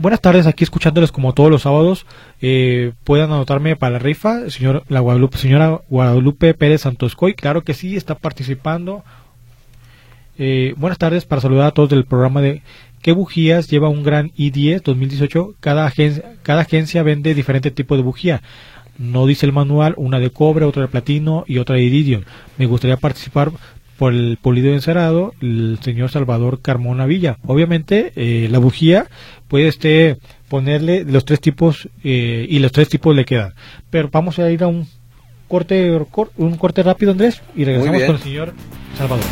buenas tardes, aquí escuchándoles como todos los sábados. Eh, puedan anotarme para la rifa, señor, la Guadalupe, señora Guadalupe Pérez Santoscoy. Claro que sí, está participando. Eh, buenas tardes para saludar a todos del programa de ¿Qué bujías lleva un gran i10 2018? Cada agencia, cada agencia vende diferente tipo de bujía. No dice el manual, una de cobre, otra de platino y otra de iridium. Me gustaría participar por el polido encerado, el señor Salvador Carmona Villa. Obviamente, eh, la bujía puede este, ponerle los tres tipos eh, y los tres tipos le quedan. Pero vamos a ir a un corte, un corte rápido, Andrés, y regresamos con el señor Salvador.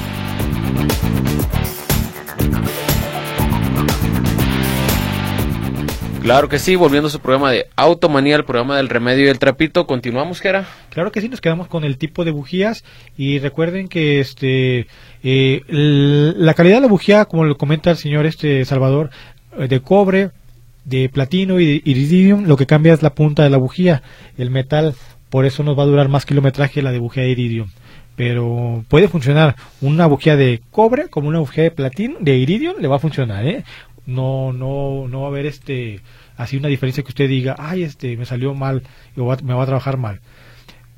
Claro que sí, volviendo a su programa de Automanía, el programa del remedio y el trapito, continuamos, Jera. Claro que sí, nos quedamos con el tipo de bujías y recuerden que este eh, la calidad de la bujía, como lo comenta el señor este Salvador, eh, de cobre, de platino y de iridium, lo que cambia es la punta de la bujía, el metal, por eso nos va a durar más kilometraje la de bujía de iridium pero puede funcionar una bujía de cobre como una bujía de platino de iridium le va a funcionar ¿eh? No no no va a haber este así una diferencia que usted diga ay este me salió mal o me va a trabajar mal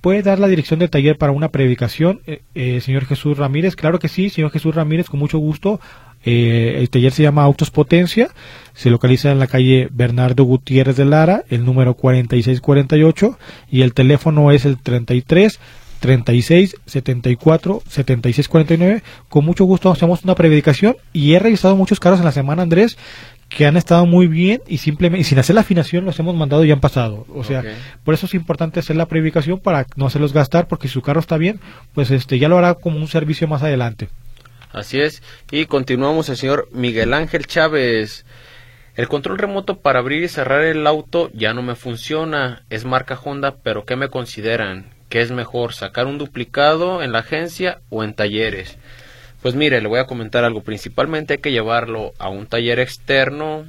puede dar la dirección del taller para una predicación eh, eh, señor Jesús Ramírez claro que sí señor Jesús Ramírez con mucho gusto. Eh, el taller se llama Autos Potencia se localiza en la calle Bernardo Gutiérrez de Lara el número 4648 y el teléfono es el 33 36 74 76 49. Con mucho gusto hacemos una predicación y he revisado muchos carros en la semana, Andrés, que han estado muy bien y simplemente y sin hacer la afinación los hemos mandado y han pasado. O sea, por eso es importante hacer la preubicación para no hacerlos gastar, porque si su carro está bien, pues este ya lo hará como un servicio más adelante. Así es. Y continuamos el señor Miguel Ángel Chávez. El control remoto para abrir y cerrar el auto ya no me funciona. Es marca Honda, pero ¿qué me consideran? ¿Qué es mejor, sacar un duplicado en la agencia o en talleres? Pues mire, le voy a comentar algo. Principalmente hay que llevarlo a un taller externo,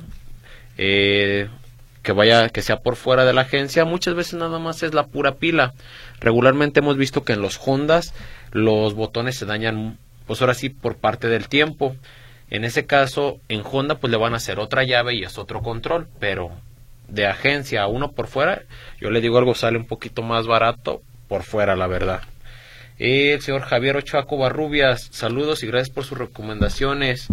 eh, que vaya, que sea por fuera de la agencia. Muchas veces nada más es la pura pila. Regularmente hemos visto que en los Hondas los botones se dañan, pues ahora sí, por parte del tiempo. En ese caso, en Honda pues le van a hacer otra llave y es otro control, pero de agencia a uno por fuera, yo le digo algo sale un poquito más barato por fuera, la verdad. El señor Javier Ochoa Barrubias, saludos y gracias por sus recomendaciones.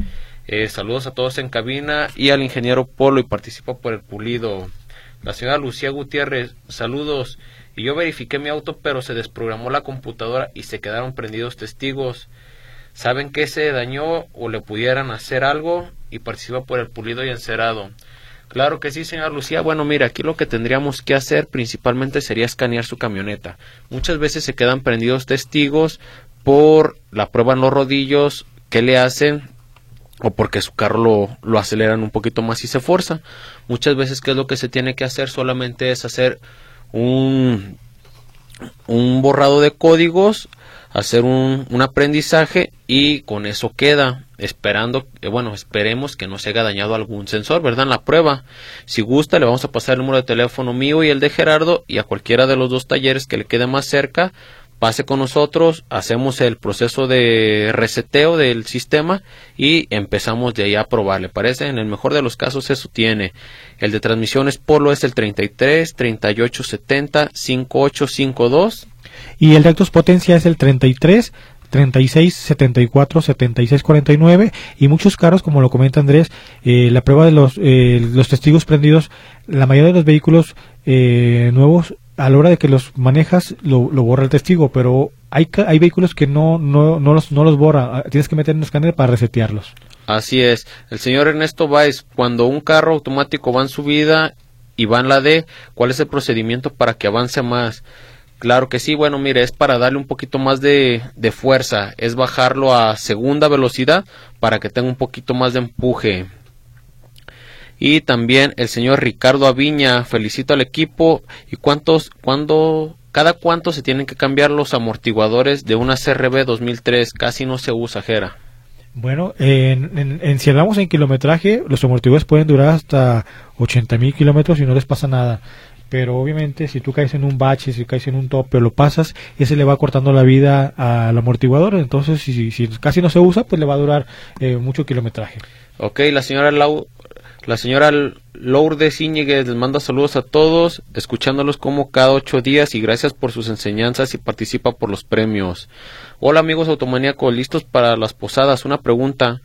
Eh, saludos a todos en cabina y al ingeniero Polo y participa por el pulido. La señora Lucía Gutiérrez, saludos. Y yo verifiqué mi auto, pero se desprogramó la computadora y se quedaron prendidos testigos. ¿Saben que se dañó o le pudieran hacer algo? Y participa por el pulido y encerado. Claro que sí, señora Lucía. Bueno, mira, aquí lo que tendríamos que hacer principalmente sería escanear su camioneta. Muchas veces se quedan prendidos testigos por la prueba en los rodillos que le hacen o porque su carro lo, lo aceleran un poquito más y se fuerza. Muchas veces, ¿qué es lo que se tiene que hacer? Solamente es hacer un, un borrado de códigos, hacer un, un aprendizaje y con eso queda esperando, eh, bueno, esperemos que no se haya dañado algún sensor, ¿verdad? En la prueba. Si gusta, le vamos a pasar el número de teléfono mío y el de Gerardo y a cualquiera de los dos talleres que le quede más cerca, pase con nosotros, hacemos el proceso de reseteo del sistema y empezamos de ahí a probar, ¿le parece? En el mejor de los casos eso tiene. El de transmisiones Polo es el 33 38 70 5852 y el de actos potencia es el 33 36, 74, 76, 49 y muchos carros, como lo comenta Andrés, eh, la prueba de los, eh, los testigos prendidos, la mayoría de los vehículos eh, nuevos, a la hora de que los manejas, lo, borra el testigo, pero hay, hay vehículos que no, no, no, los, no los borra, ah, tienes que meter en un escáner para resetearlos. Así es. El señor Ernesto Valls, cuando un carro automático va en subida y va en la D, ¿cuál es el procedimiento para que avance más? Claro que sí, bueno, mire, es para darle un poquito más de, de, fuerza, es bajarlo a segunda velocidad para que tenga un poquito más de empuje. Y también el señor Ricardo Aviña, felicito al equipo. ¿Y cuántos, cuándo, cada cuánto se tienen que cambiar los amortiguadores de una CRB 2003? Casi no se usa, Jera. Bueno, en, en, si hablamos en kilometraje, los amortiguadores pueden durar hasta 80 mil kilómetros y no les pasa nada pero obviamente si tú caes en un bache, si caes en un tope o lo pasas, ese le va cortando la vida al amortiguador, entonces si, si casi no se usa, pues le va a durar eh, mucho kilometraje. Ok, la señora Lau, la señora Lourdes Íñiguez les manda saludos a todos, escuchándolos como cada ocho días y gracias por sus enseñanzas y participa por los premios. Hola amigos automaníacos, listos para las posadas. Una pregunta,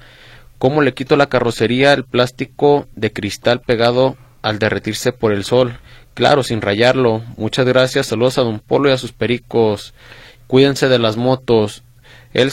¿cómo le quito la carrocería el plástico de cristal pegado al derretirse por el sol? Claro, sin rayarlo. Muchas gracias. Saludos a Don Polo y a sus pericos. Cuídense de las motos. Él,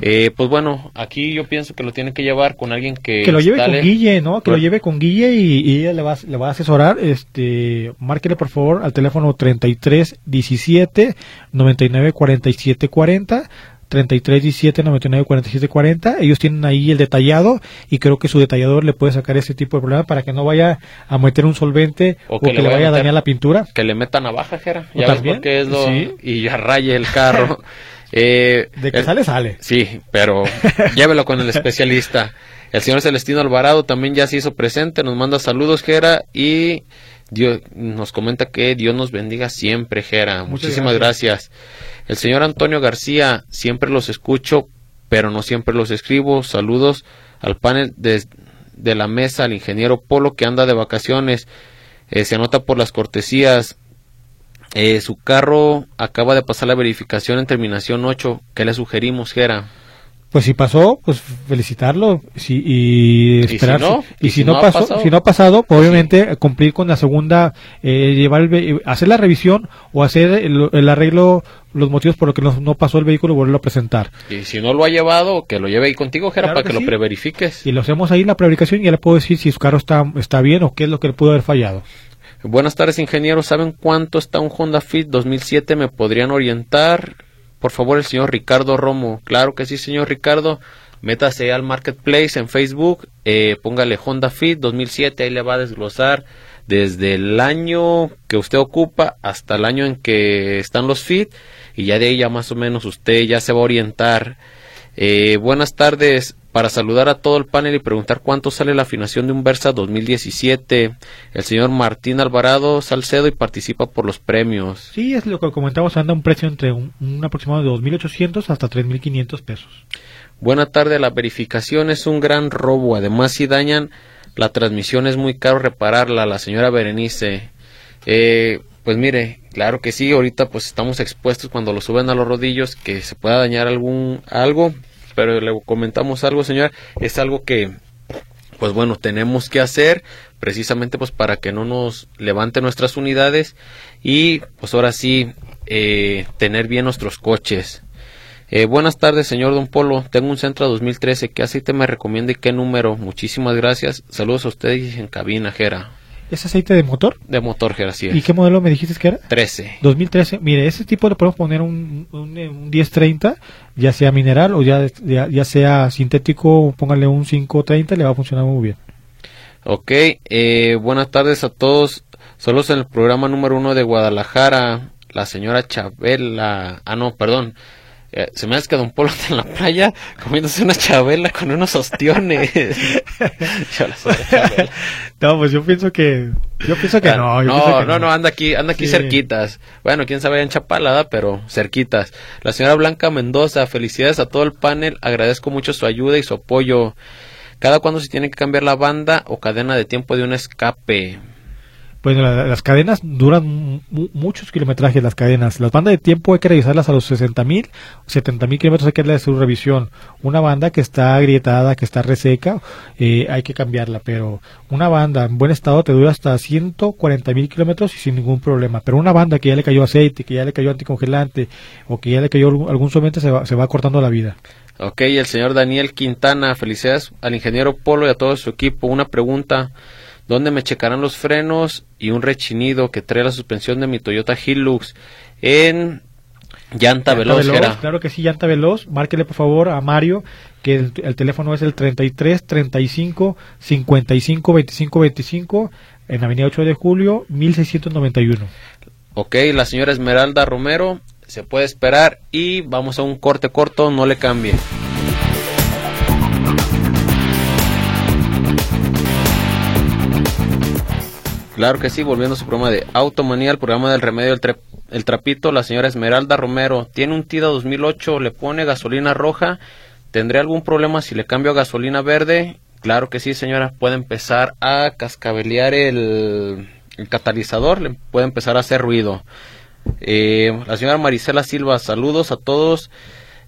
eh, pues bueno, aquí yo pienso que lo tiene que llevar con alguien que... Que lo lleve con Guille, ¿no? Que lo lleve con Guille y, ella le va, le va a asesorar. Este, márquele por favor al teléfono 33 17 99 47 40 33 17 99 47 40 ellos tienen ahí el detallado y creo que su detallador le puede sacar ese tipo de problema para que no vaya a meter un solvente o que, le vaya a, dañar la pintura. que le meta navaja Jera. Ya también es lo y ya raye el carro. [LAUGHS] Eh, de que sale sale. Sí pero [LAUGHS] llévelo con el especialista. El señor Celestino Alvarado también ya se hizo presente nos manda saludos Jera y Dios nos comenta que Dios nos bendiga siempre Jera muchísimas gracias el señor Antonio García, siempre los escucho, pero no siempre los escribo. Saludos al panel de, la mesa, al ingeniero Polo que anda de vacaciones. Eh, se anota por las cortesías. Eh, su carro acaba de pasar la verificación en terminación 8. ¿Qué le sugerimos, Gera? Pues si pasó, pues felicitarlo si, y esperar. si no? y ¿Y si, si no, no ha pasó, pasado? si no ha pasado, pues obviamente cumplir con la segunda, eh, llevar el hacer la revisión o hacer el, el arreglo, los motivos por los que no, no pasó el vehículo, volverlo a presentar. Y si no lo ha llevado, que lo lleve ahí contigo, Jera, Claro para que que, sí. lo preverifiques. Y lo hacemos ahí la prevaricación y ya le puedo decir si su carro está, está bien o qué es lo que le pudo haber fallado. Buenas tardes, ingeniero. ¿Saben cuánto está un Honda Fit 2007? ¿Me podrían orientar? Por favor, el señor Ricardo Romo. Claro que sí, señor Ricardo. Métase al Marketplace en Facebook, eh, póngale Honda Fit 2007, ahí le va a desglosar desde el año que usted ocupa hasta el año en que están los Fit y ya de ahí ya más o menos usted ya se va a orientar. Eh, buenas tardes. Para saludar a todo el panel y preguntar cuánto sale la afinación de un Versa 2017. El señor Martín Alvarado Salcedo y participa por los premios. Sí, es lo que comentamos, anda un precio entre un, un aproximado de 2.800 hasta 3.500 pesos. Buena tarde, la verificación es un gran robo. Además, si dañan la transmisión es muy caro repararla. La señora Berenice. Eh, pues mire, claro que sí, ahorita pues estamos expuestos cuando lo suben a los rodillos que se pueda dañar algún algo, pero le comentamos algo, señora, es algo que pues bueno, tenemos que hacer precisamente pues para que no nos levante nuestras unidades y pues ahora sí eh, tener bien nuestros coches. Eh, buenas tardes, señor Don Polo. Tengo un Centra 2013. ¿Qué aceite me recomienda y qué número? Muchísimas gracias. Saludos a ustedes en cabina, Jera. ¿Es aceite de motor? De motor, Jera, así ¿Y es. qué modelo me dijiste que era? 13. 2013. Mire, ese tipo le podemos poner un, un, un 1030, ya sea mineral o ya, ya, ya sea sintético, póngale un 530, le va a funcionar muy bien. Ok, eh, buenas tardes a todos. Solos en el programa número uno de Guadalajara, la señora Chabela. Ah, no, perdón. Eh, se me hace que Don Polo en la playa comiéndose una chabela con unos ostiones. [LAUGHS] Yo la soy Chabela. No, pues yo pienso que. Yo pienso que Ah, no. yo no, pienso que no, no, anda aquí, anda aquí Sí. cerquitas. Bueno, quién sabe en Chapalada, pero cerquitas. La señora Blanca Mendoza, felicidades a todo el panel, agradezco mucho su ayuda y su apoyo. Cada cuando se tiene que cambiar la banda o cadena de tiempo de un escape. Pues la- las cadenas duran mu- muchos kilometrajes, las cadenas. Las bandas de tiempo hay que revisarlas a los 60.000, 70.000 kilómetros hay que darle su revisión. Una banda que está agrietada, que está reseca, eh, hay que cambiarla. Pero una banda en buen estado te dura hasta 140.000 kilómetros y sin ningún problema. Pero una banda que ya le cayó aceite, que ya le cayó anticongelante o que ya le cayó algún, algún solvente se va, se va cortando la vida. Ok, el señor Daniel Quintana, felicidades al ingeniero Polo y a todo su equipo. Una pregunta, ¿dónde me checarán los frenos y un rechinido que trae la suspensión de mi Toyota Hilux en llanta Llanta veloz? Claro que sí, llanta veloz. Márquele por favor a Mario, que el, el teléfono es el 33 35 55 25 25 en Avenida 8 de Julio, 1691. Ok, la señora Esmeralda Romero se puede esperar y vamos a un corte corto, no le cambie. Claro que sí, volviendo a su programa de Automanía, el programa del remedio del el trapito, la señora Esmeralda Romero tiene un TIDA 2008, le pone gasolina roja, ¿tendré algún problema si le cambio a gasolina verde? Claro que sí, señora, puede empezar a cascabelear el, catalizador, le puede empezar a hacer ruido. Eh, la señora Marisela Silva, saludos a todos.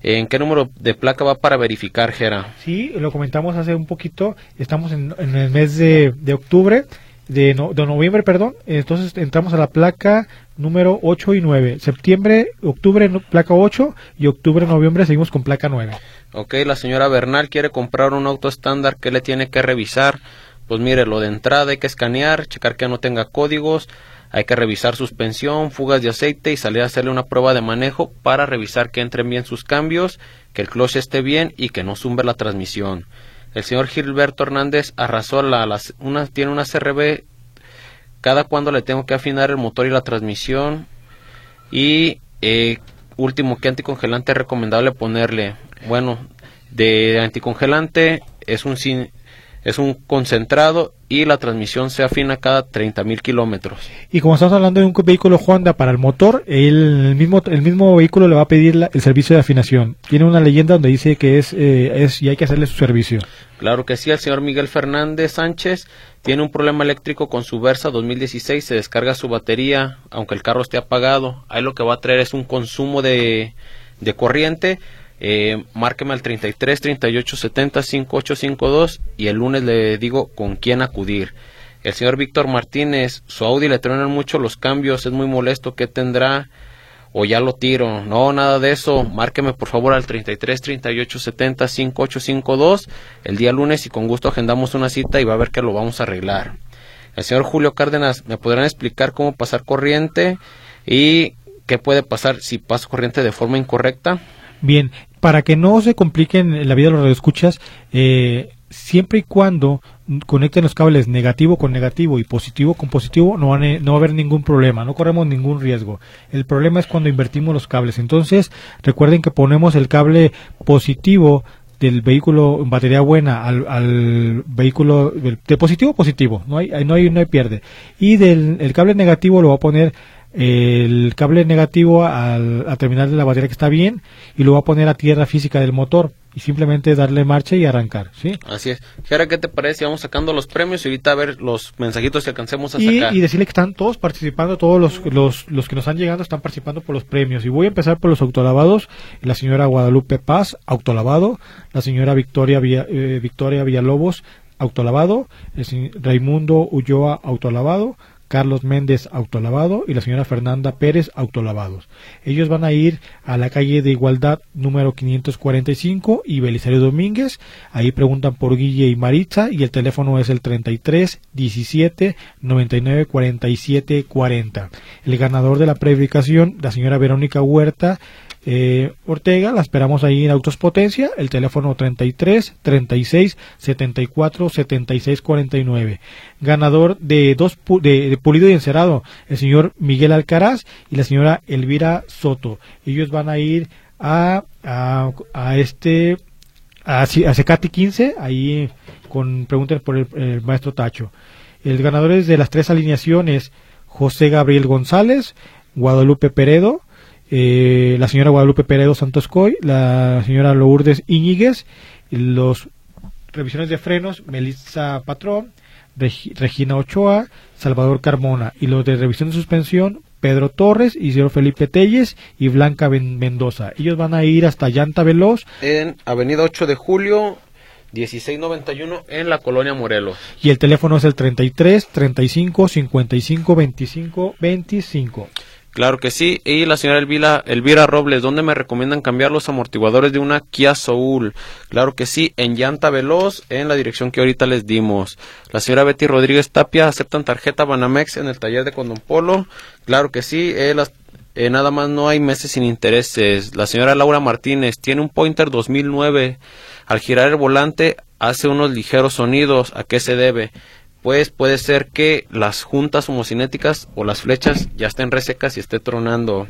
¿En qué número de placa va para verificar, Jera? Sí, lo comentamos hace un poquito. Estamos en, el mes de octubre, de, no- de noviembre, perdón. Entonces entramos a la placa número 8 y 9. Septiembre, octubre, placa 8 y octubre, noviembre seguimos con placa 9. Ok, la señora Bernal quiere comprar un auto estándar, ¿qué le tiene que revisar? Pues mire, lo de entrada hay que escanear, checar que no tenga códigos, hay que revisar suspensión, fugas de aceite y salir a hacerle una prueba de manejo para revisar que entren bien sus cambios, que el clutch esté bien y que no zumbe la transmisión. El señor Gilberto Hernández arrasó la, una, tiene una CRB, cada cuando le tengo que afinar el motor y la transmisión y eh, último, ¿qué anticongelante es recomendable ponerle? Bueno, de anticongelante es un sin- es un concentrado y la transmisión se afina cada 30.000 kilómetros. Y como estamos hablando de un vehículo Honda para el motor, el mismo, el mismo vehículo le va a pedir la- el servicio de afinación. Tiene una leyenda donde dice que es, eh, es y hay que hacerle su servicio. Claro que sí, el señor Miguel Fernández Sánchez tiene un problema eléctrico con su Versa 2016, se descarga su batería, aunque el carro esté apagado. Ahí lo que va a traer es un consumo de, de corriente. Eh, márqueme al 33 38 70 5852 y el lunes le digo con quién acudir. El señor Víctor Martínez, su Audi le truenan mucho los cambios, es muy molesto, ¿qué tendrá? O ya lo tiro. No, nada de eso. Márqueme por favor al 33 38 70 5852 el día lunes y con gusto agendamos una cita y va a ver que lo vamos a arreglar. El señor Julio Cárdenas, ¿me podrán explicar cómo pasar corriente y qué puede pasar si paso corriente de forma incorrecta? Bien, para que no se compliquen la vida de los radioescuchas, eh, siempre y cuando conecten los cables negativo con negativo y positivo con positivo, no, no va a haber ningún problema, no corremos ningún riesgo. El problema es cuando invertimos los cables. Entonces, recuerden que ponemos el cable positivo del vehículo en batería buena al, vehículo de positivo positivo no hay no hay no hay pierde y del el cable negativo lo va a poner el cable negativo al, a terminar de la batería que está bien y lo va a poner a tierra física del motor y simplemente darle marcha y arrancar, ¿sí? Así es. Jera, ¿qué te parece? Vamos sacando los premios y ahorita a ver los mensajitos que alcancemos a y, sacar. Y decirle que están todos participando, todos los, los, los que nos han llegado están participando por los premios. Y voy a empezar por los autolavados. La señora Guadalupe Paz, autolavado. La señora Victoria, eh, Victoria Villalobos, autolavado. El Raimundo Ulloa, autolavado. Carlos Méndez Autolavado y la señora Fernanda Pérez Autolavados. Ellos van a ir a la calle de Igualdad número 545 y Belisario Domínguez. Ahí preguntan por Guille y Maritza y el teléfono es el 33 17 99 47 40. El ganador de la predicación, la señora Verónica Huerta, eh, Ortega, la esperamos ahí en Autos Potencia, el teléfono 33 36 74 76 49. Ganador de dos de, pulido y encerado, el señor Miguel Alcaraz y la señora Elvira Soto. Ellos van a ir a, a, este a, a Secati 15, ahí con preguntas por el, el maestro Tacho. El ganador es de las tres alineaciones José Gabriel González, Guadalupe Peredo, eh, la señora Guadalupe Peredo Santos Coy, la señora Lourdes Iñiguez, los revisiones de frenos, Melissa Patrón, Regina Ochoa, Salvador Carmona, y los de revisión de suspensión, Pedro Torres, Isidro Felipe Telles y Blanca Mendoza. Ellos van a ir hasta Llanta Veloz. En Avenida 8 de Julio, 1691 en la colonia Morelos. Y el teléfono es el 33 35 55 25 25. Claro que sí. Y la señora Elvira, Elvira Robles, ¿dónde me recomiendan cambiar los amortiguadores de una Kia Soul? Claro que sí, en llanta veloz, en la dirección que ahorita les dimos. La señora Betty Rodríguez Tapia, ¿aceptan tarjeta Banamex en el taller de Polo? Claro que sí. Eh, eh, nada más no hay meses sin intereses. La señora Laura Martínez tiene un Pointer 2009. Al girar el volante hace unos ligeros sonidos. ¿A qué se debe? Pues puede ser que las juntas homocinéticas o las flechas ya estén resecas y esté tronando.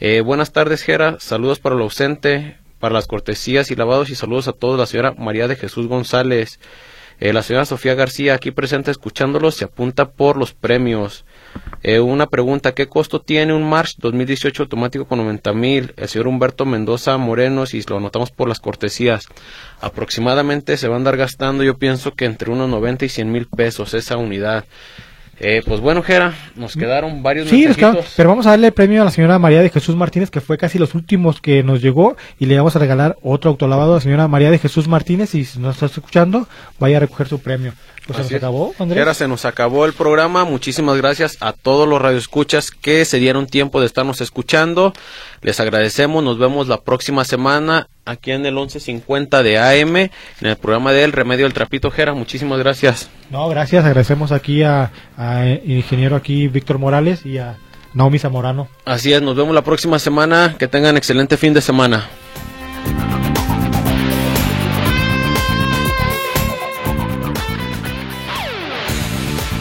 Eh, buenas tardes, Jera. Saludos para el ausente, para las cortesías y lavados y saludos a todos. La señora María de Jesús González. Eh, la señora Sofía García, aquí presente escuchándolos, se apunta por los premios. Eh, una pregunta, ¿qué costo tiene un March 2018 automático con 90 mil? El señor Humberto Mendoza Moreno, si lo anotamos por las cortesías, aproximadamente se va a andar gastando, yo pienso que entre unos 90 y 100 mil pesos esa unidad. Eh, pues bueno, Jera, nos quedaron varios Sí, pero vamos a darle el premio a la señora María de Jesús Martínez, que fue casi los últimos que nos llegó, y le vamos a regalar otro autolavado a la señora María de Jesús Martínez, y si nos está escuchando, vaya a recoger su premio. Pues se nos acabó, Andrés. Jera, se nos acabó el programa. Muchísimas gracias a todos los radioescuchas que se dieron tiempo de estarnos escuchando. Les agradecemos, nos vemos la próxima semana aquí en el 1150 de AM, en el programa del Remedio del Trapito Jera. Muchísimas gracias. No, gracias. Agradecemos aquí a, ingeniero aquí Víctor Morales y a Naomi Zamorano. Así es, nos vemos la próxima semana. Que tengan excelente fin de semana.